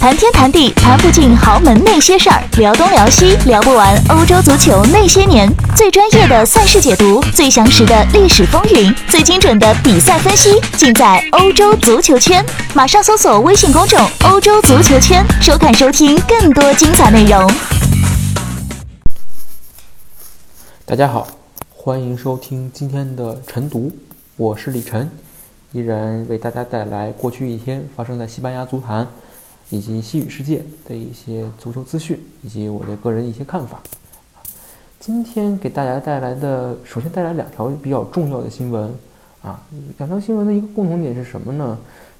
谈天谈地谈不尽豪门那些事儿，聊东聊西聊不完欧洲足球那些年。最专业的赛事解读，最详实的历史风云，最精准的比赛分析，尽在欧洲足球圈。马上搜索微信公众“欧洲足球圈”，收看收听更多精彩内容。大家好，欢迎收听今天的晨读，我是李晨，依然为大家带来过去一天发生在西班牙足坛。以及西语世界的一些足球资讯，以及我的个人一些看法。今天给大家带来的，首先带来两条比较重要的新闻啊。两条新闻的一个共同点是什么呢？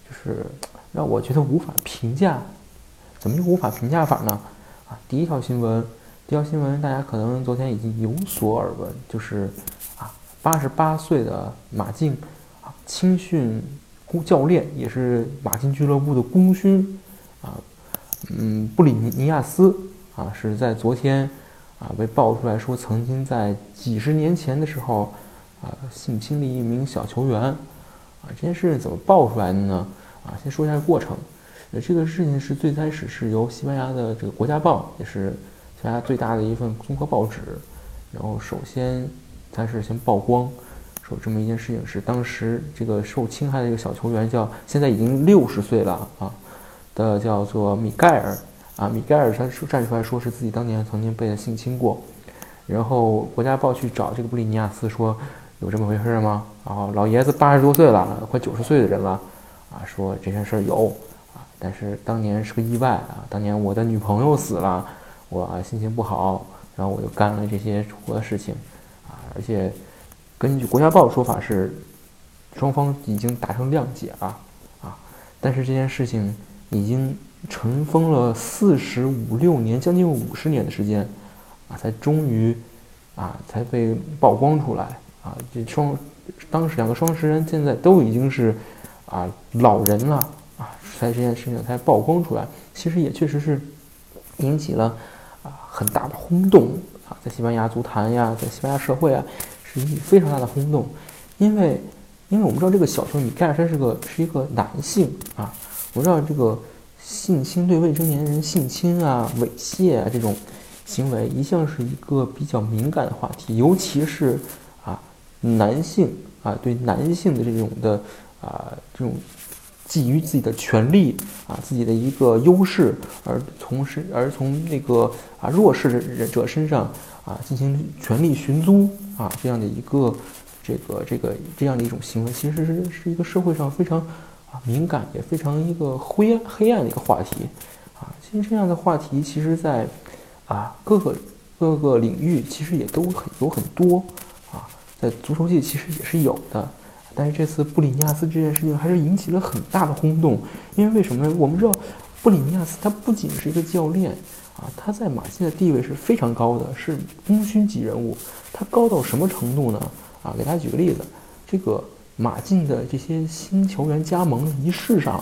就是让我觉得无法评价。怎么就无法评价法呢？啊，第一条新闻，第一条新闻大家可能昨天已经有所耳闻，就是啊，八十八岁的马竞啊青训教练，也是马竞俱乐部的功勋。啊，嗯，布里尼尼亚斯啊，是在昨天啊被爆出来说，曾经在几十年前的时候啊性侵了一名小球员啊。这件事情怎么爆出来的呢？啊，先说一下过程。呃，这个事情是最开始是由西班牙的这个国家报，也是西班牙最大的一份综合报纸，然后首先它是先曝光说这么一件事情，是当时这个受侵害的一个小球员叫现在已经六十岁了啊。的叫做米盖尔啊，米盖尔他说站出来说是自己当年曾经被性侵过，然后国家报去找这个布里尼亚斯说有这么回事吗？然后老爷子八十多岁了，快九十岁的人了啊，说这件事有啊，但是当年是个意外啊，当年我的女朋友死了，我心情不好，然后我就干了这些出国的事情啊，而且根据国家报的说法是双方已经达成谅解了啊，但是这件事情。已经尘封了四十五六年，将近五十年的时间，啊，才终于，啊，才被曝光出来。啊，这双当时两个双十人现在都已经是啊老人了，啊，才这件事情才曝光出来。其实也确实是引起了啊很大的轰动啊，在西班牙足坛呀，在西班牙社会啊，是引起非常大的轰动。因为因为我们知道这个小球米盖尔他是个是一个男性啊。我知道这个性侵对未成年人性侵啊、猥亵啊这种行为，一向是一个比较敏感的话题，尤其是啊男性啊对男性的这种的啊这种觊觎自己的权利啊自己的一个优势，而从事而从那个啊弱势的者身上啊进行权力寻租啊这样的一个这个这个这样的一种行为，其实是是一个社会上非常。啊，敏感也非常一个灰黑暗的一个话题，啊，其实这样的话题，其实在啊各个各个领域，其实也都很有很多，啊，在足球界其实也是有的，但是这次布里尼亚斯这件事情还是引起了很大的轰动，因为为什么呢？我们知道布里尼亚斯他不仅是一个教练，啊，他在马竞的地位是非常高的，是功勋级人物，他高到什么程度呢？啊，给大家举个例子，这个。马竞的这些新球员加盟仪式上，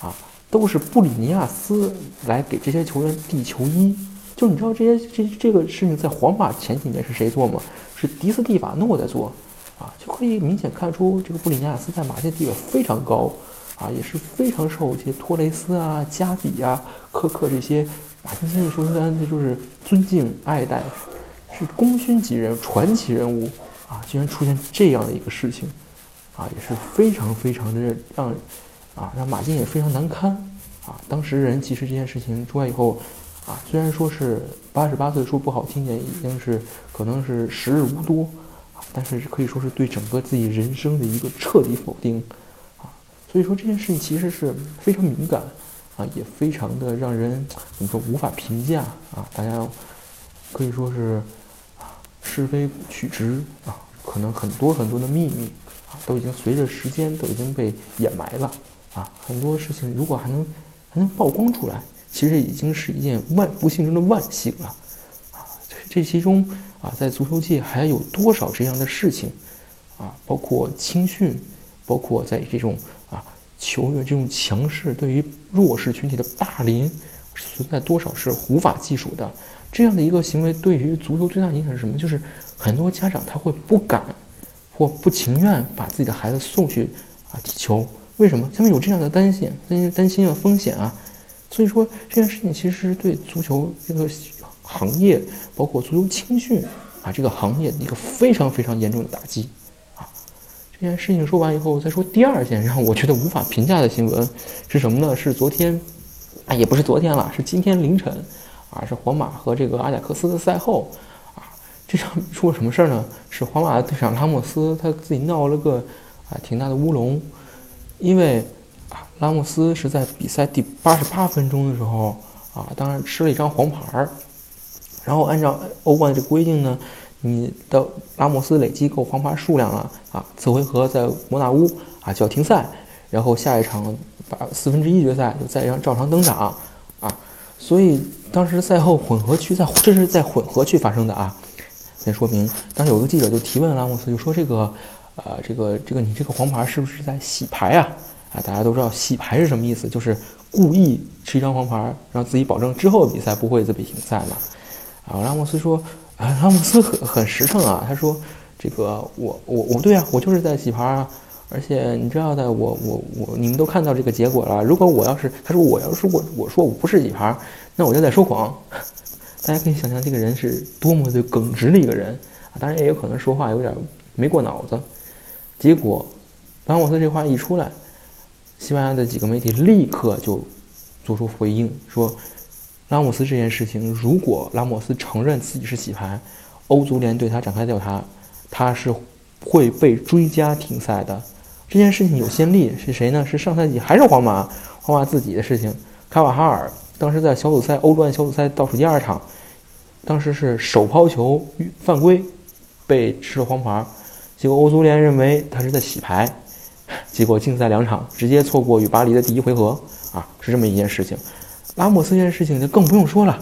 啊，都是布里尼亚斯来给这些球员递球衣。就你知道这些这这个事情在皇马前几年是谁做吗？是迪斯蒂法诺在做，啊，就可以明显看出这个布里尼亚斯在马竞地位非常高，啊，也是非常受这些托雷斯啊、加比啊、科克这些马竞现役球员这就是尊敬爱戴，是功勋级人、传奇人物，啊，居然出现这样的一个事情。啊，也是非常非常的让，啊，让马竞也非常难堪，啊，当时人其实这件事情出来以后，啊，虽然说是八十八岁说不好听点，已经是可能是时日无多，啊，但是可以说是对整个自己人生的一个彻底否定，啊，所以说这件事情其实是非常敏感，啊，也非常的让人怎么说无法评价，啊，大家可以说是啊是非曲直，啊，可能很多很多的秘密。都已经随着时间都已经被掩埋了啊！很多事情如果还能还能曝光出来，其实已经是一件万不幸中的万幸了啊！这其中啊，在足球界还有多少这样的事情啊？包括青训，包括在这种啊球员这种强势对于弱势群体的霸凌，存在多少是无法计数的？这样的一个行为对于足球最大影响是什么？就是很多家长他会不敢。或不情愿把自己的孩子送去啊踢球，为什么？他们有这样的担心，担心担心了风险啊，所以说这件事情其实对足球这个行业，包括足球青训啊这个行业一个非常非常严重的打击啊。这件事情说完以后，再说第二件让我觉得无法评价的新闻是什么呢？是昨天啊，也不是昨天了，是今天凌晨啊，是皇马和这个阿贾克斯的赛后，这场出了什么事儿呢？是皇马的队长拉莫斯他自己闹了个啊挺大的乌龙，因为。拉莫斯是在比赛第八十八分钟的时候啊，当然吃了一张黄牌儿。然后按照欧冠的这规定呢，你的拉莫斯累积够黄牌数量了啊，次回合在摩纳乌啊就要停赛，然后下一场把四分之一决赛就再让照常登场啊。所以当时赛后混合区在这是在混合区发生的啊。先说明，当时有个记者就提问拉莫斯，就说这个呃这个这个你这个黄牌是不是在洗牌啊？啊，大家都知道洗牌是什么意思，就是故意吃一张黄牌，让自己保证之后的比赛不会再被停赛嘛。啊，拉莫斯说，啊，拉莫斯很很实诚啊，他说，这个我我我对啊，我就是在洗牌啊，而且你知道的，我我我你们都看到这个结果了。如果我要是，他说我要是我我说我不是洗牌，那我就在说谎。大家可以想象这个人是多么的耿直的一个人啊，当然也有可能说话有点没过脑子。结果拉莫斯这话一出来。西班牙的几个媒体立刻就做出回应，说拉莫斯这件事情，如果拉莫斯承认自己是洗牌，欧足联对他展开调查，他是会被追加停赛的。这件事情有先例，是谁呢？是上赛季还是皇马？皇马自己的事情，卡瓦哈尔当时在小组赛欧冠小组赛倒数第二场，当时是手抛球犯规，被吃了黄牌，结果欧足联认为他是在洗牌。结果竞赛两场，直接错过与巴黎的第一回合啊，是这么一件事情。拉莫斯 这件事情就更不用说了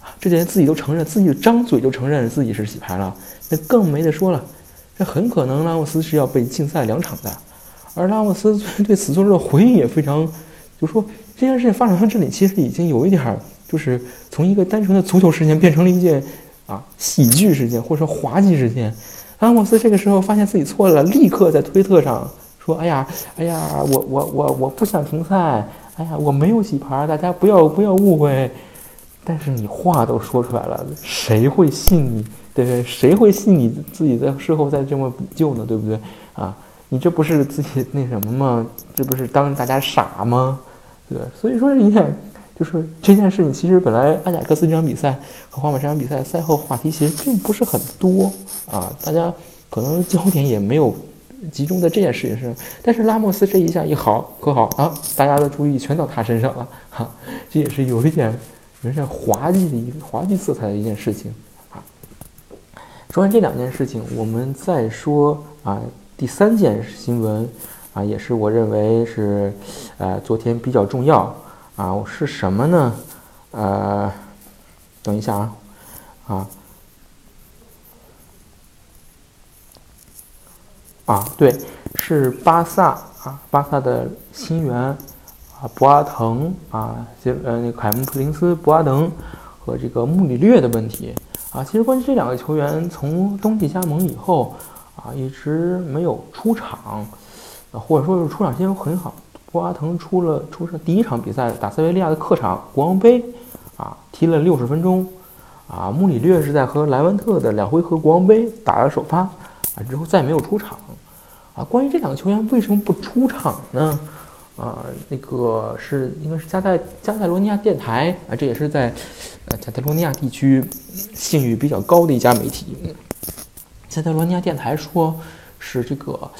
啊，这人自己都承认，自己张嘴就承认自己是洗牌了，那更没得说了。这很可能拉莫斯是要被禁赛两场的。而拉莫斯对此做出的回应也非常，就说这件事情发展到这里，其实已经有一点儿，就是从一个单纯的足球事件变成了一件啊喜剧事件或者说滑稽事件。安莫斯这个时候发现自己错了，立刻在推特上。说哎呀，哎呀，我我我我不想停赛，哎呀，我没有洗牌，大家不要不要误会。但是你话都说出来了，谁会信你？对不对？谁会信你自己在事后再这么补救呢？对不对？啊，你这不是自己那什么吗？这不是当大家傻吗？对所以说，你看，就是这件事情，其实本来阿贾克斯这场比赛和皇马这场比赛赛后话题其实并不是很多啊，大家可能焦点也没有。集中在这件事情上，但是拉莫斯这一下一好可好啊，大家的注意全到他身上了哈，这也是有一点有点滑稽的一个滑稽色彩的一件事情啊。说完这两件事情，我们再说啊第三件新闻啊，也是我认为是呃昨天比较重要啊，我是什么呢？呃，等一下啊啊。啊，对，是巴萨啊，巴萨的新援啊，博阿滕啊，杰呃，那凯姆普林斯、博阿滕和这个穆里略的问题啊。其实关于这两个球员，从冬季加盟以后啊，一直没有出场啊，或者说是出场时间很好。博阿滕出了出了第一场比赛，打塞维利亚的客场国王杯啊，踢了六十分钟啊。穆里略是在和莱万特的两回合国王杯打了首发。啊，之后再没有出场，啊，关于这两个球员为什么不出场呢？啊，那个是应该是加泰加泰罗尼亚电台啊，这也是在呃加泰罗尼亚地区信誉比较高的一家媒体。加泰罗尼亚电台说，是这个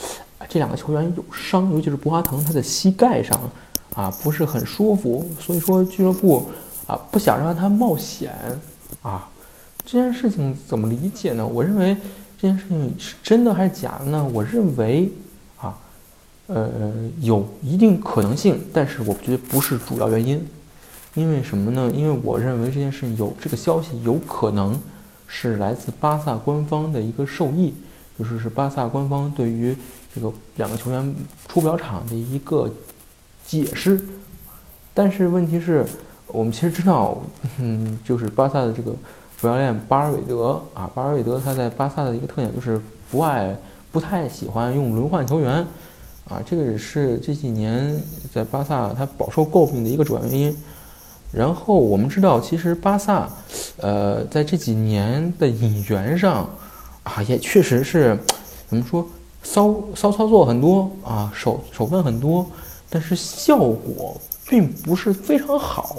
这两个球员有伤，尤其是博阿滕他的膝盖上啊不是很舒服，所以说俱乐部啊不想让他冒险啊。这件事情怎么理解呢？我认为。这件事情是真的还是假的呢？我认为，啊，呃，有一定可能性，但是我觉得不是主要原因。因为什么呢？因为我认为这件事情有这个消息有可能是来自巴萨官方的一个授意，就是是巴萨官方对于这个两个球员出不了场的一个解释。但是问题是，我们其实知道，嗯，就是巴萨的这个。主教练巴尔韦德啊，巴尔韦德他在巴萨的一个特点就是不爱、不太喜欢用轮换球员，啊，这个也是这几年在巴萨他饱受诟病的一个主要原因。然后我们知道，其实巴萨，呃，在这几年的引援上，啊，也确实是怎么说，骚骚操作很多啊，手手段很多，但是效果并不是非常好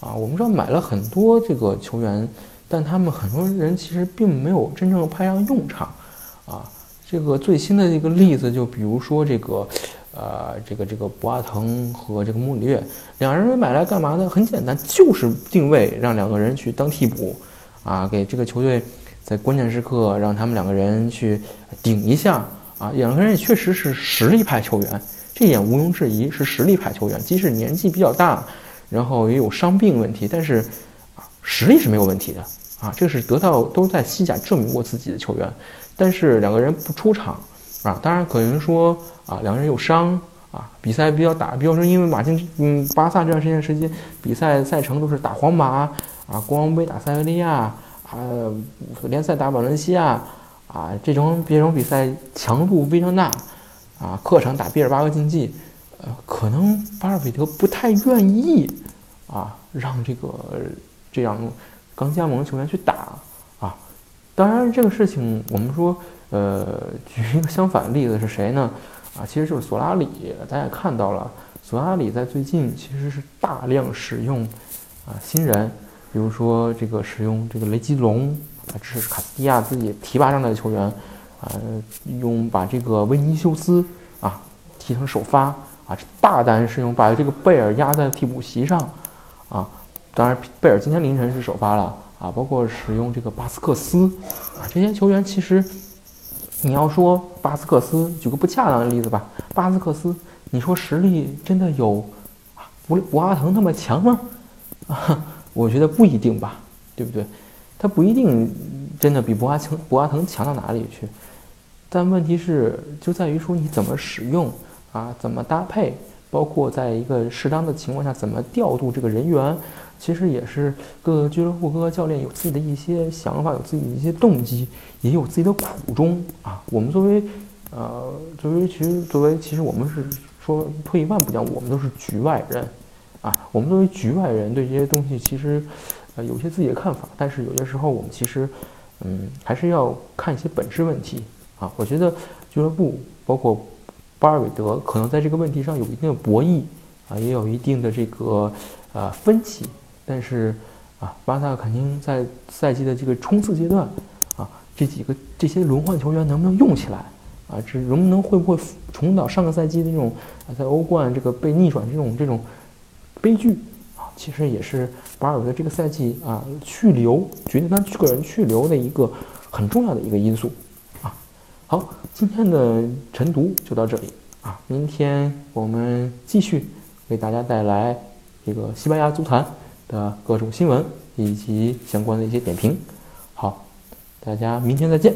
啊。我们知道买了很多这个球员，但他们很多人其实并没有真正派上用场啊。这个最新的一个例子，就比如说这个。呃，这个这个博阿滕和这个穆里略两人买来干嘛呢？很简单，就是定位让两个人去当替补，啊，给这个球队在关键时刻让他们两个人去顶一下啊。两个人也确实是实力派球员，这点毋庸置疑是实力派球员。即使年纪比较大，然后也有伤病问题，但是啊，实力是没有问题的啊。这是得到都在西甲证明过自己的球员，但是两个人不出场。啊，当然可能说啊，两个人有伤啊，比赛比较打，比如说因为马竞，嗯，巴萨这段时间时间比赛赛程都是打皇马啊，国王杯打塞维利亚啊，联赛打瓦伦西亚啊，这种这种比赛强度非常大啊，客场打毕尔巴鄂竞技，呃，可能巴尔韦德不太愿意啊，让这个这样刚加盟的球员去打啊，当然这个事情我们说。呃，举一个相反的例子是谁呢？啊，其实就是索拉里。大家也看到了，索拉里在最近其实是大量使用啊新人，比如说这个使用这个雷吉隆啊，这是卡斯蒂亚自己提拔上来的球员啊，用把这个维尼修斯啊提成首发啊，大胆使用把这个贝尔压在替补席上啊。当然，贝尔今天凌晨是首发了啊，包括使用这个巴斯克斯啊，这些球员其实。你要说巴斯克斯，举个不恰当的例子吧，巴斯克斯，你说实力真的有博博阿滕那么强吗？啊，我觉得不一定吧，对不对？他不一定真的比博阿滕博阿滕强到哪里去，但问题是就在于说你怎么使用啊，怎么搭配，包括在一个适当的情况下怎么调度这个人员。其实也是各个俱乐部、各个教练有自己的一些想法，有自己的一些动机，也有自己的苦衷啊。我们作为，呃，作为其实作为其实我们是说退一万步讲，我们都是局外人啊。我们作为局外人，对这些东西其实，呃，有些自己的看法。但是有些时候，我们其实，嗯，还是要看一些本质问题啊。我觉得俱乐部包括巴尔韦德，可能在这个问题上有一定的博弈啊，也有一定的这个呃分歧。但是，啊，巴萨肯定在赛季的这个冲刺阶段，啊，这几个这些轮换球员能不能用起来？啊，这能不能会不会重蹈上个赛季的那种啊，在欧冠这个被逆转这种这种悲剧？啊，其实也是巴尔的这个赛季啊去留决定他个人去留的一个很重要的一个因素。啊，好，今天的晨读就到这里啊，明天我们继续为大家带来这个西班牙足坛。的各种新闻以及相关的一些点评，好，大家明天再见。